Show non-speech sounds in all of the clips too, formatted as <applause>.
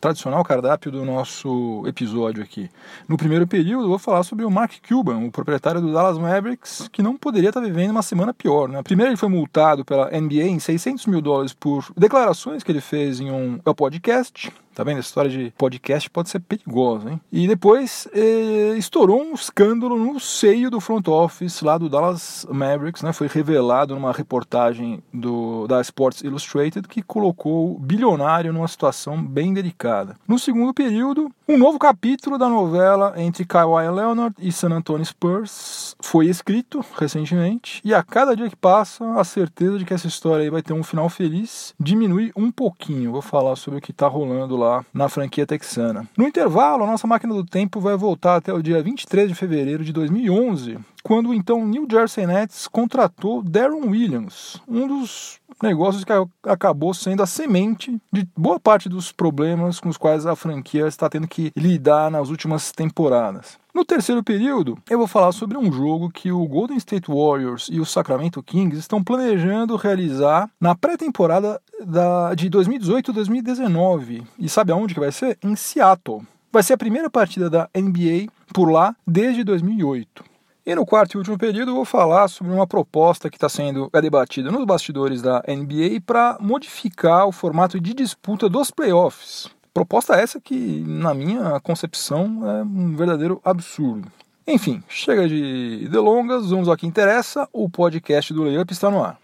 tradicional cardápio do nosso episódio aqui. No primeiro período, eu vou falar sobre o Mark Cuban, o proprietário do Dallas Mavericks, que não poderia estar vivendo uma semana pior. Né? Primeiro, ele foi multado pela NBA em 600 mil dólares por declarações que ele fez em um podcast Tá vendo? A história de podcast pode ser perigosa, hein? E depois eh, estourou um escândalo no seio do front office lá do Dallas Mavericks, né? Foi revelado numa reportagem do, da Sports Illustrated que colocou o bilionário numa situação bem delicada. No segundo período, um novo capítulo da novela entre Kawhi Leonard e San Antonio Spurs foi escrito recentemente e a cada dia que passa, a certeza de que essa história aí vai ter um final feliz diminui um pouquinho. Vou falar sobre o que está rolando lá lá na franquia texana. No intervalo, a nossa máquina do tempo vai voltar até o dia 23 de fevereiro de 2011, quando então New Jersey Nets contratou Darren Williams, um dos negócios que acabou sendo a semente de boa parte dos problemas com os quais a franquia está tendo que lidar nas últimas temporadas. No terceiro período, eu vou falar sobre um jogo que o Golden State Warriors e o Sacramento Kings estão planejando realizar na pré-temporada de 2018-2019. E sabe aonde que vai ser? Em Seattle. Vai ser a primeira partida da NBA por lá desde 2008. E no quarto e último período eu vou falar sobre uma proposta que está sendo debatida nos bastidores da NBA para modificar o formato de disputa dos playoffs. Proposta essa que, na minha concepção, é um verdadeiro absurdo. Enfim, chega de delongas, vamos ao que interessa. O podcast do Layup está no ar.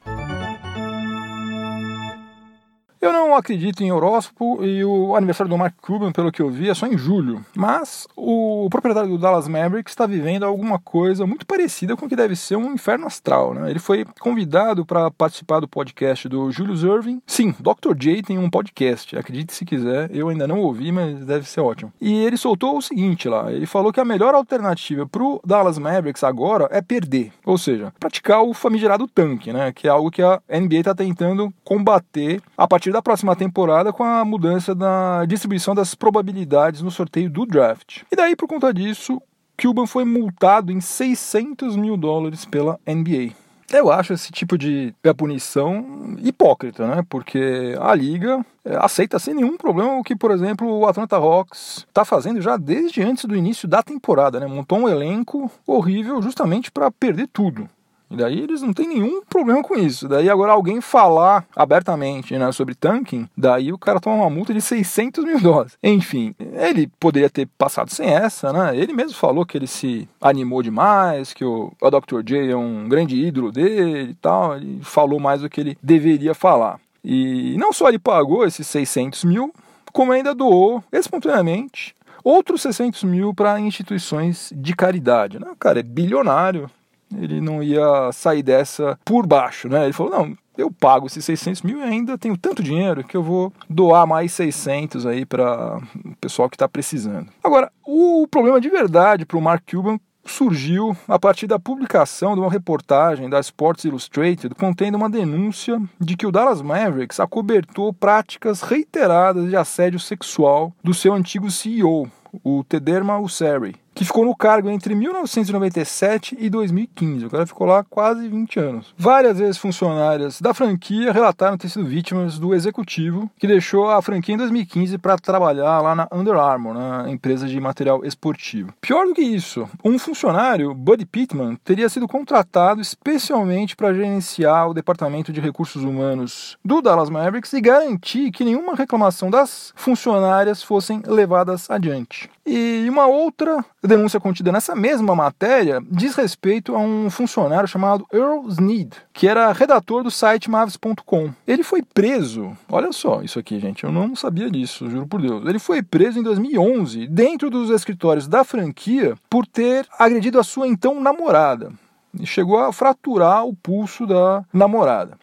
Eu não acredito em horóscopo e o aniversário do Mark Cuban, pelo que eu vi, é só em julho. Mas o proprietário do Dallas Mavericks está vivendo alguma coisa muito parecida com o que deve ser um inferno astral. Né? Ele foi convidado para participar do podcast do Julius Irving. Sim, Dr. J tem um podcast, acredite se quiser. Eu ainda não ouvi, mas deve ser ótimo. E ele soltou o seguinte lá: ele falou que a melhor alternativa para o Dallas Mavericks agora é perder. Ou seja, praticar o famigerado tanque, né? que é algo que a NBA está tentando combater a partir da próxima temporada com a mudança da distribuição das probabilidades no sorteio do draft. E daí, por conta disso, Cuban foi multado em 600 mil dólares pela NBA. Eu acho esse tipo de punição hipócrita, né? Porque a liga é, aceita sem nenhum problema o que, por exemplo, o Atlanta Hawks está fazendo já desde antes do início da temporada, né? Montou um elenco horrível justamente para perder tudo. E daí eles não têm nenhum problema com isso. Daí agora alguém falar abertamente né, sobre tanking, daí o cara toma uma multa de 600 mil dólares. Enfim, ele poderia ter passado sem essa, né? Ele mesmo falou que ele se animou demais, que o, o Dr. J é um grande ídolo dele e tal. Ele falou mais do que ele deveria falar. E não só ele pagou esses 600 mil, como ainda doou espontaneamente outros 600 mil para instituições de caridade. Né? O cara é bilionário, ele não ia sair dessa por baixo, né? Ele falou, não, eu pago esses 600 mil e ainda tenho tanto dinheiro que eu vou doar mais 600 aí para o pessoal que está precisando. Agora, o problema de verdade para o Mark Cuban surgiu a partir da publicação de uma reportagem da Sports Illustrated contendo uma denúncia de que o Dallas Mavericks acobertou práticas reiteradas de assédio sexual do seu antigo CEO, o Tederma Usseri que ficou no cargo entre 1997 e 2015. O cara ficou lá quase 20 anos. Várias vezes funcionárias da franquia relataram ter sido vítimas do executivo que deixou a franquia em 2015 para trabalhar lá na Under Armour, na empresa de material esportivo. Pior do que isso, um funcionário, Buddy Pittman, teria sido contratado especialmente para gerenciar o departamento de recursos humanos do Dallas Mavericks e garantir que nenhuma reclamação das funcionárias fossem levadas adiante. E uma outra denúncia contida nessa mesma matéria diz respeito a um funcionário chamado Earl Sneed, que era redator do site Mavs.com. Ele foi preso, olha só isso aqui, gente, eu não sabia disso, juro por Deus. Ele foi preso em 2011 dentro dos escritórios da franquia por ter agredido a sua então namorada. E chegou a fraturar o pulso da namorada.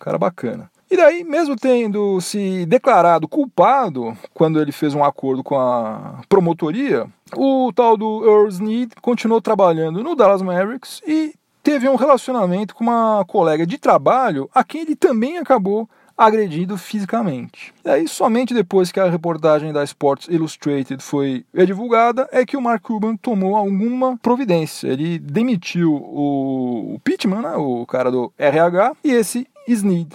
Cara bacana. E daí, mesmo tendo se declarado culpado quando ele fez um acordo com a promotoria, o tal do Earl Sneed continuou trabalhando no Dallas Mavericks e teve um relacionamento com uma colega de trabalho a quem ele também acabou agredido fisicamente. E aí, somente depois que a reportagem da Sports Illustrated foi divulgada, é que o Mark Cuban tomou alguma providência. Ele demitiu o, Pittman, né, o cara do RH, e esse Sneed,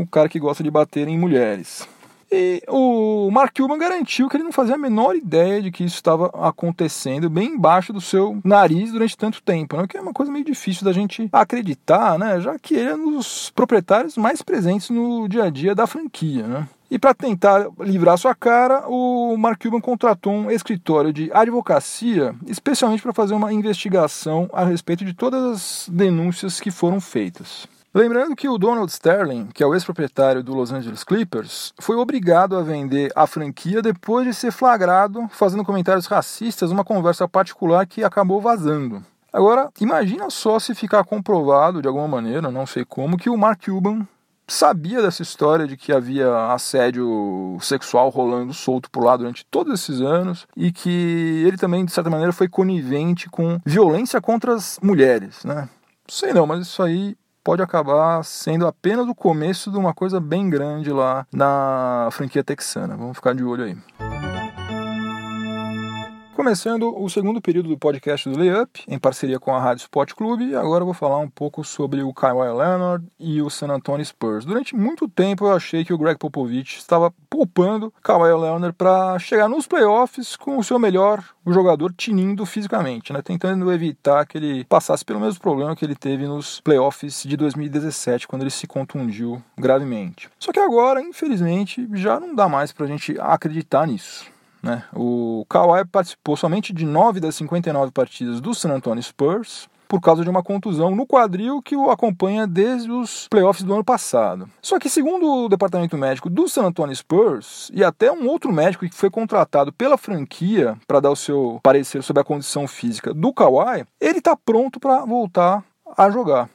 o cara que gosta de bater em mulheres. E o Mark Cuban garantiu que ele não fazia a menor ideia de que isso estava acontecendo bem embaixo do seu nariz durante tanto tempo, né? que é uma coisa meio difícil da gente acreditar, né? já que ele é um dos proprietários mais presentes no dia a dia da franquia. Né? E para tentar livrar sua cara, o Mark Cuban contratou um escritório de advocacia, especialmente para fazer uma investigação a respeito de todas as denúncias que foram feitas. Lembrando que o Donald Sterling, que é o ex-proprietário do Los Angeles Clippers, foi obrigado a vender a franquia depois de ser flagrado fazendo comentários racistas numa conversa particular que acabou vazando. Agora, imagina só se ficar comprovado de alguma maneira, não sei como, que o Mark Cuban sabia dessa história de que havia assédio sexual rolando solto por lá durante todos esses anos e que ele também, de certa maneira, foi conivente com violência contra as mulheres, né? Sei não, mas isso aí pode acabar sendo apenas o começo de uma coisa bem grande lá na franquia texana. Vamos ficar de olho aí. Começando o segundo período do podcast do Layup, em parceria com a Rádio Sport Clube, e agora eu vou falar um pouco sobre o Kawhi Leonard e o San Antonio Spurs. Durante muito tempo eu achei que o Greg Popovich estava poupando Kawhi Leonard para chegar nos playoffs com o seu melhor jogador tinindo fisicamente, né? tentando evitar que ele passasse pelo mesmo problema que ele teve nos playoffs de 2017, quando ele se contundiu gravemente. Só que agora, infelizmente, já não dá mais para a gente acreditar nisso. Né? O Kawhi participou somente de 9 das 59 partidas do San Antonio Spurs, por causa de uma contusão no quadril que o acompanha desde os playoffs do ano passado. Só que, segundo o departamento médico do San Antonio Spurs, e até um outro médico que foi contratado pela franquia para dar o seu parecer sobre a condição física do Kawhi, ele está pronto para voltar a jogar.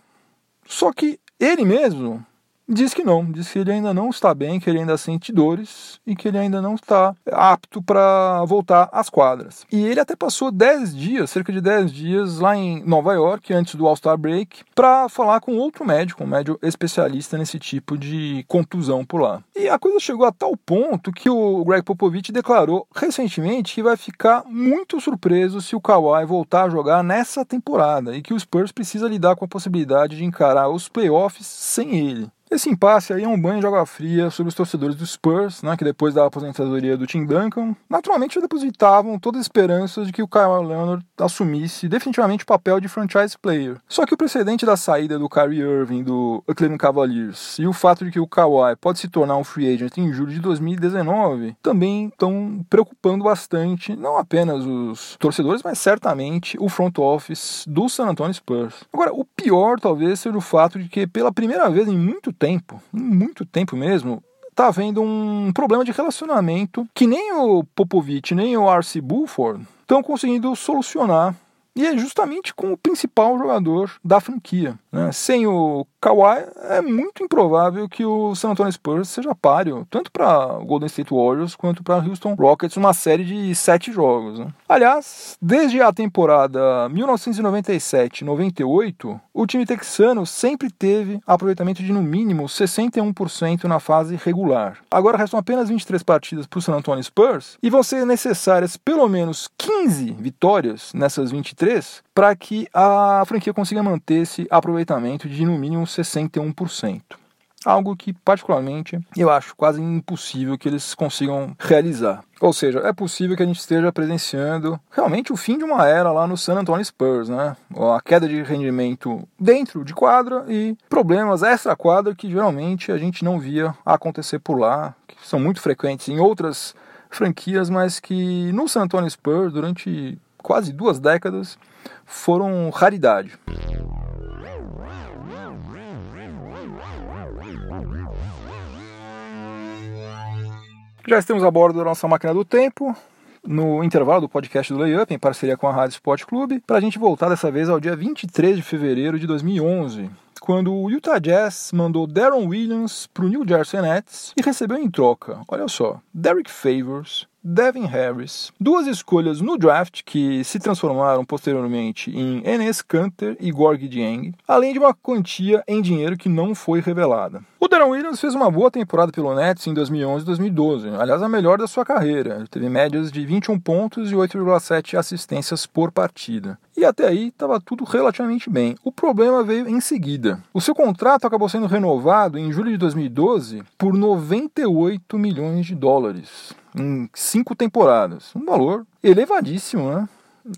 Só que ele mesmo Diz que não, diz que ele ainda não está bem, que ele ainda sente dores e que ele ainda não está apto para voltar às quadras. E ele até passou 10 dias, cerca de 10 dias, lá em Nova York, antes do All-Star Break, para falar com outro médico, um médico especialista nesse tipo de contusão por lá. E a coisa chegou a tal ponto que o Greg Popovich declarou recentemente que vai ficar muito surpreso se o Kawhi voltar a jogar nessa temporada e que o Spurs precisa lidar com a possibilidade de encarar os playoffs sem ele. Esse impasse aí é um banho de água fria sobre os torcedores do Spurs, né, que depois da aposentadoria do Tim Duncan, naturalmente depositavam todas as esperanças de que o Kyle Leonard assumisse definitivamente o papel de franchise player. Só que o precedente da saída do Kyrie Irving do Cleveland Cavaliers e o fato de que o Kawhi pode se tornar um free agent em julho de 2019 também estão preocupando bastante, não apenas os torcedores, mas certamente o front office do San Antonio Spurs. Agora, o pior talvez seja o fato de que pela primeira vez em muito tempo, muito tempo mesmo, tá havendo um problema de relacionamento que nem o Popovich nem o R.C. Buford estão conseguindo solucionar. E é justamente com o principal jogador da franquia. Né? Sem o Kawhi, é muito improvável que o San Antonio Spurs seja páreo, tanto para Golden State Warriors quanto para Houston Rockets, uma série de sete jogos. Né? Aliás, desde a temporada 1997-98, o time texano sempre teve aproveitamento de no mínimo 61% na fase regular. Agora restam apenas 23 partidas para o San Antonio Spurs e vão ser necessárias pelo menos 15 vitórias nessas 23 para que a franquia consiga manter esse aproveitamento de no mínimo 61%. Algo que, particularmente, eu acho quase impossível que eles consigam realizar. Ou seja, é possível que a gente esteja presenciando realmente o fim de uma era lá no San Antonio Spurs, né? A queda de rendimento dentro de quadra e problemas extra-quadra que geralmente a gente não via acontecer por lá, que são muito frequentes em outras franquias, mas que no San Antonio Spurs, durante quase duas décadas, foram raridade. Já estamos a bordo da nossa máquina do tempo, no intervalo do podcast do Layup, em parceria com a Rádio Sport Clube, para a gente voltar dessa vez ao dia 23 de fevereiro de 2011, quando o Utah Jazz mandou Darren Williams para o New Jersey Nets e recebeu em troca, olha só, Derek Favors, Devin Harris, duas escolhas no draft que se transformaram posteriormente em Enes Kanter e Gorg Dieng, além de uma quantia em dinheiro que não foi revelada. O Darren Williams fez uma boa temporada pelo Nets em 2011 e 2012, aliás a melhor da sua carreira. Ele teve médias de 21 pontos e 8,7 assistências por partida. E até aí estava tudo relativamente bem. O problema veio em seguida. O seu contrato acabou sendo renovado em julho de 2012 por 98 milhões de dólares em cinco temporadas. Um valor elevadíssimo, né?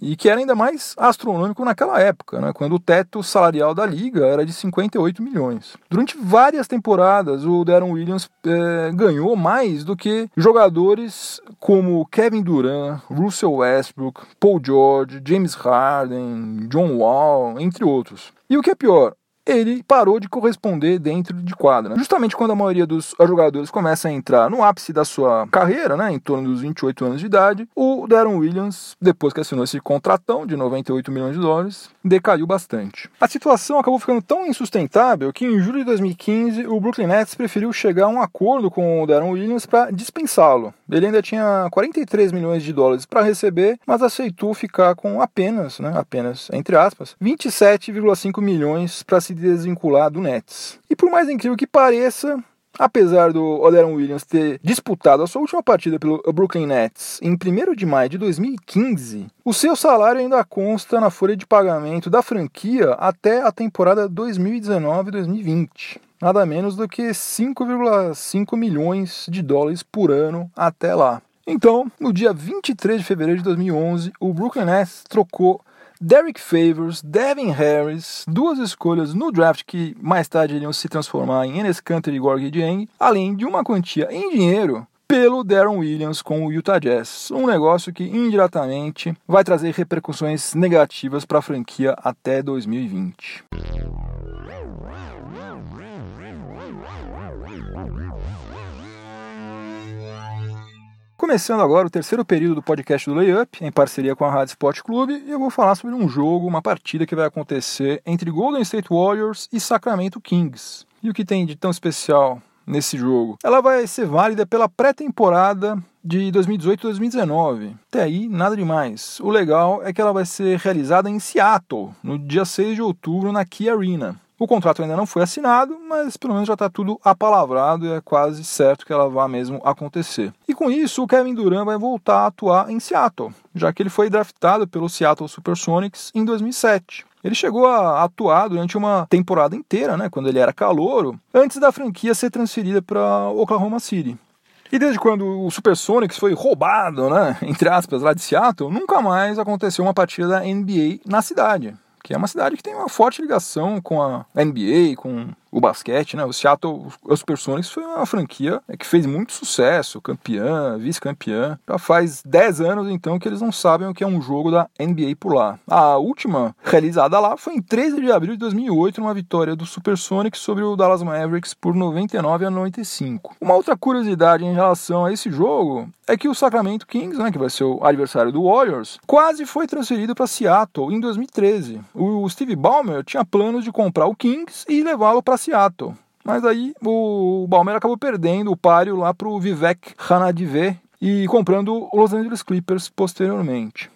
E que era ainda mais astronômico naquela época, né, quando o teto salarial da liga era de 58 milhões. Durante várias temporadas, o Darren Williams é, ganhou mais do que jogadores como Kevin Durant, Russell Westbrook, Paul George, James Harden, John Wall, entre outros. E o que é pior, ele parou de corresponder dentro de quadra. Justamente quando a maioria dos jogadores começa a entrar no ápice da sua carreira, né, em torno dos 28 anos de idade, o Darren Williams, depois que assinou esse contratão de 98 milhões de dólares, decaiu bastante. A situação acabou ficando tão insustentável que em julho de 2015 o Brooklyn Nets preferiu chegar a um acordo com o Darren Williams para dispensá-lo. Ele ainda tinha 43 milhões de dólares para receber, mas aceitou ficar com apenas, né, apenas entre aspas, 27,5 milhões para se desvincular do Nets. E por mais incrível que pareça, Apesar do Oderon Williams ter disputado a sua última partida pelo Brooklyn Nets em 1 de maio de 2015, o seu salário ainda consta na folha de pagamento da franquia até a temporada 2019-2020. Nada menos do que 5,5 milhões de dólares por ano até lá. Então, no dia 23 de fevereiro de 2011, o Brooklyn Nets trocou Derek Favors, Devin Harris, duas escolhas no draft que mais tarde iriam se transformar em Enes Kanter e Gorgie Dieng, além de uma quantia em dinheiro pelo Darren Williams com o Utah Jazz. Um negócio que indiretamente vai trazer repercussões negativas para a franquia até 2020. Começando agora o terceiro período do podcast do Layup, em parceria com a Rádio Sport Clube, e eu vou falar sobre um jogo, uma partida que vai acontecer entre Golden State Warriors e Sacramento Kings. E o que tem de tão especial nesse jogo? Ela vai ser válida pela pré-temporada de 2018-2019. Até aí, nada demais. O legal é que ela vai ser realizada em Seattle, no dia 6 de outubro, na Key Arena. O contrato ainda não foi assinado, mas pelo menos já está tudo apalavrado e é quase certo que ela vá mesmo acontecer. E com isso, o Kevin Durant vai voltar a atuar em Seattle, já que ele foi draftado pelo Seattle Supersonics em 2007. Ele chegou a atuar durante uma temporada inteira, né, quando ele era calouro, antes da franquia ser transferida para Oklahoma City. E desde quando o Supersonics foi roubado, né, <laughs> entre aspas, lá de Seattle, nunca mais aconteceu uma partida da NBA na cidade que é uma cidade que tem uma forte ligação com a NBA, com o basquete, né? O Seattle Supersonics foi uma franquia que fez muito sucesso, campeã, vice-campeã. Já faz 10 anos então que eles não sabem o que é um jogo da NBA por lá. A última realizada lá foi em 13 de abril de 2008, numa vitória do Supersonics sobre o Dallas Mavericks por 99 a 95. Uma outra curiosidade em relação a esse jogo é que o Sacramento Kings, né, que vai ser o adversário do Warriors, quase foi transferido para Seattle em 2013. O Steve Ballmer tinha planos de comprar o Kings e levá-lo para Seattle. Mas aí o Balmer acabou perdendo o páreo lá para o Vivek Ranadive e comprando o Los Angeles Clippers posteriormente.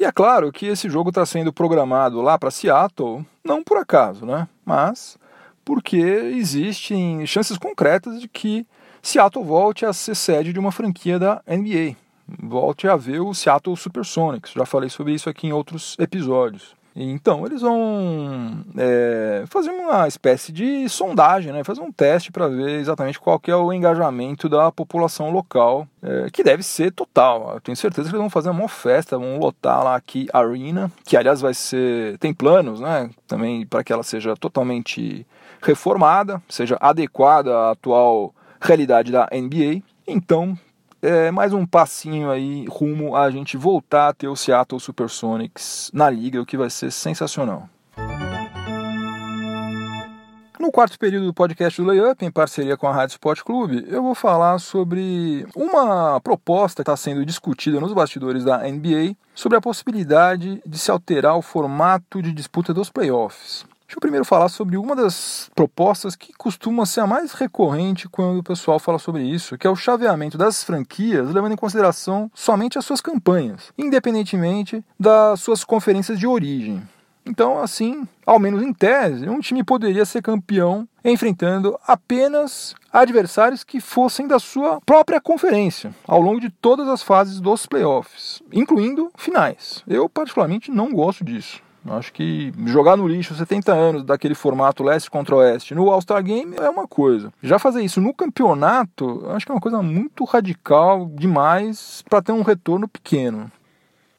E é claro que esse jogo está sendo programado lá para Seattle, não por acaso, né? Mas porque existem chances concretas de que Seattle volte a ser sede de uma franquia da NBA. Volte a ver o Seattle Supersonics. Já falei sobre isso aqui em outros episódios. Então, eles vão é, fazer uma espécie de sondagem, né? fazer um teste para ver exatamente qual é o engajamento da população local, é, que deve ser total. Eu tenho certeza que eles vão fazer uma festa, vão lotar lá aqui a Arena, que aliás vai ser. tem planos né? também para que ela seja totalmente reformada, seja adequada à atual realidade da NBA. Então, é mais um passinho aí rumo a gente voltar a ter o Seattle Supersonics na liga, o que vai ser sensacional. No quarto período do podcast do Layup, em parceria com a Rádio Sport Clube, eu vou falar sobre uma proposta que está sendo discutida nos bastidores da NBA sobre a possibilidade de se alterar o formato de disputa dos playoffs. Deixa eu primeiro falar sobre uma das propostas que costuma ser a mais recorrente quando o pessoal fala sobre isso, que é o chaveamento das franquias, levando em consideração somente as suas campanhas, independentemente das suas conferências de origem. Então, assim, ao menos em tese, um time poderia ser campeão enfrentando apenas adversários que fossem da sua própria conferência, ao longo de todas as fases dos playoffs, incluindo finais. Eu, particularmente, não gosto disso. Acho que jogar no lixo 70 anos daquele formato leste contra oeste no All-Star Game é uma coisa. Já fazer isso no campeonato, acho que é uma coisa muito radical demais para ter um retorno pequeno.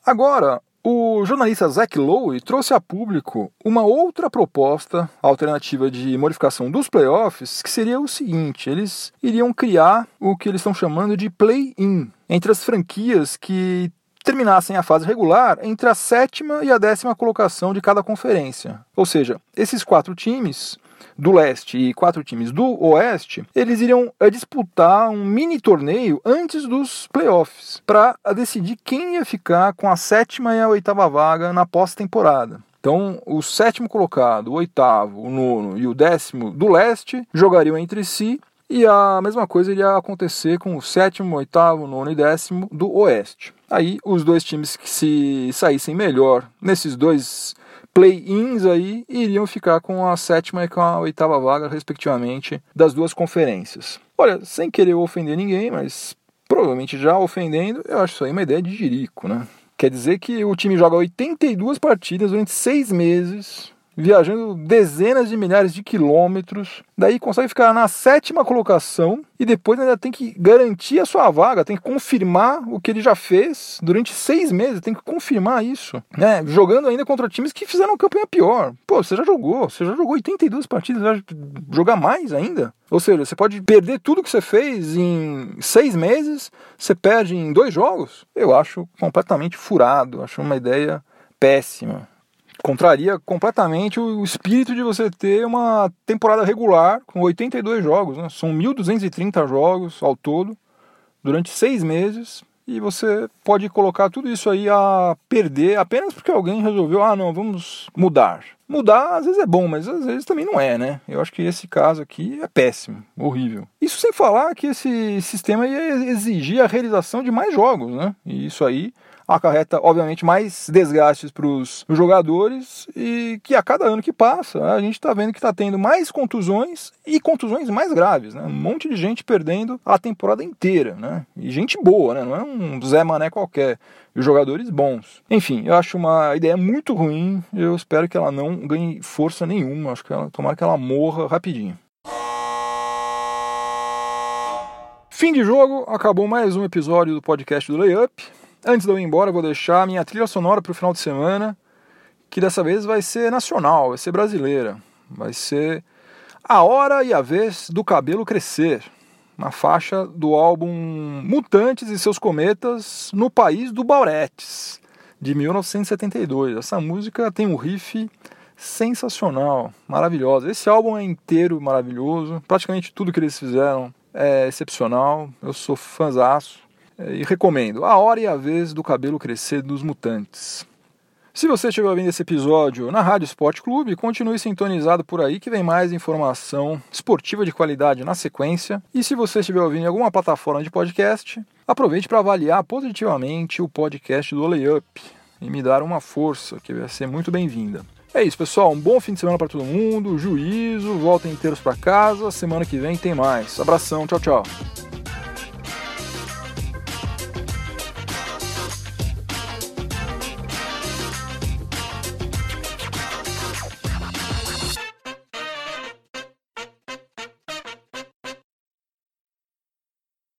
Agora, o jornalista Zach Lowe trouxe a público uma outra proposta alternativa de modificação dos playoffs, que seria o seguinte: eles iriam criar o que eles estão chamando de play-in entre as franquias que terminassem a fase regular entre a sétima e a décima colocação de cada conferência. Ou seja, esses quatro times do leste e quatro times do oeste, eles iriam eh, disputar um mini torneio antes dos playoffs para decidir quem ia ficar com a sétima e a oitava vaga na pós-temporada. Então, o sétimo colocado, o oitavo, o nono e o décimo do leste jogariam entre si e a mesma coisa iria acontecer com o sétimo, oitavo, nono e décimo do Oeste. Aí os dois times que se saíssem melhor nesses dois play-ins aí iriam ficar com a sétima e com a oitava vaga, respectivamente, das duas conferências. Olha, sem querer ofender ninguém, mas provavelmente já ofendendo, eu acho isso aí uma ideia de jirico, né? Quer dizer que o time joga 82 partidas durante seis meses viajando dezenas de milhares de quilômetros, daí consegue ficar na sétima colocação e depois ainda tem que garantir a sua vaga, tem que confirmar o que ele já fez durante seis meses, tem que confirmar isso, né? Jogando ainda contra times que fizeram campanha pior. Pô, você já jogou, você já jogou 82 partidas, vai jogar mais ainda? Ou seja, você pode perder tudo que você fez em seis meses, você perde em dois jogos? Eu acho completamente furado, acho uma ideia péssima contraria completamente o espírito de você ter uma temporada regular com 82 jogos, né? São 1.230 jogos ao todo, durante seis meses, e você pode colocar tudo isso aí a perder apenas porque alguém resolveu, ah, não, vamos mudar. Mudar às vezes é bom, mas às vezes também não é, né? Eu acho que esse caso aqui é péssimo, horrível. Isso sem falar que esse sistema ia exigir a realização de mais jogos, né? E isso aí acarreta, obviamente, mais desgastes para os jogadores e que a cada ano que passa a gente está vendo que está tendo mais contusões e contusões mais graves, né? Um monte de gente perdendo a temporada inteira, né? E gente boa, né? Não é um Zé Mané qualquer. E jogadores bons. Enfim, eu acho uma ideia muito ruim. Eu espero que ela não ganhe força nenhuma. Acho que ela, tomara que ela morra rapidinho. Fim de jogo, acabou mais um episódio do podcast do Layup. Antes de eu ir embora, vou deixar minha trilha sonora para o final de semana, que dessa vez vai ser nacional, vai ser brasileira. Vai ser A Hora e a Vez do Cabelo Crescer, na faixa do álbum Mutantes e Seus Cometas no País do Bauretes, de 1972. Essa música tem um riff sensacional, maravilhosa. Esse álbum é inteiro maravilhoso, praticamente tudo que eles fizeram é excepcional. Eu sou fãzaço. É, e recomendo A Hora e a Vez do Cabelo Crescer dos Mutantes. Se você estiver ouvindo esse episódio na Rádio Esporte Clube, continue sintonizado por aí que vem mais informação esportiva de qualidade na sequência. E se você estiver ouvindo em alguma plataforma de podcast, aproveite para avaliar positivamente o podcast do Layup e me dar uma força, que vai ser muito bem-vinda. É isso, pessoal. Um bom fim de semana para todo mundo. Juízo, voltem inteiros para casa. Semana que vem tem mais. Abração, tchau, tchau.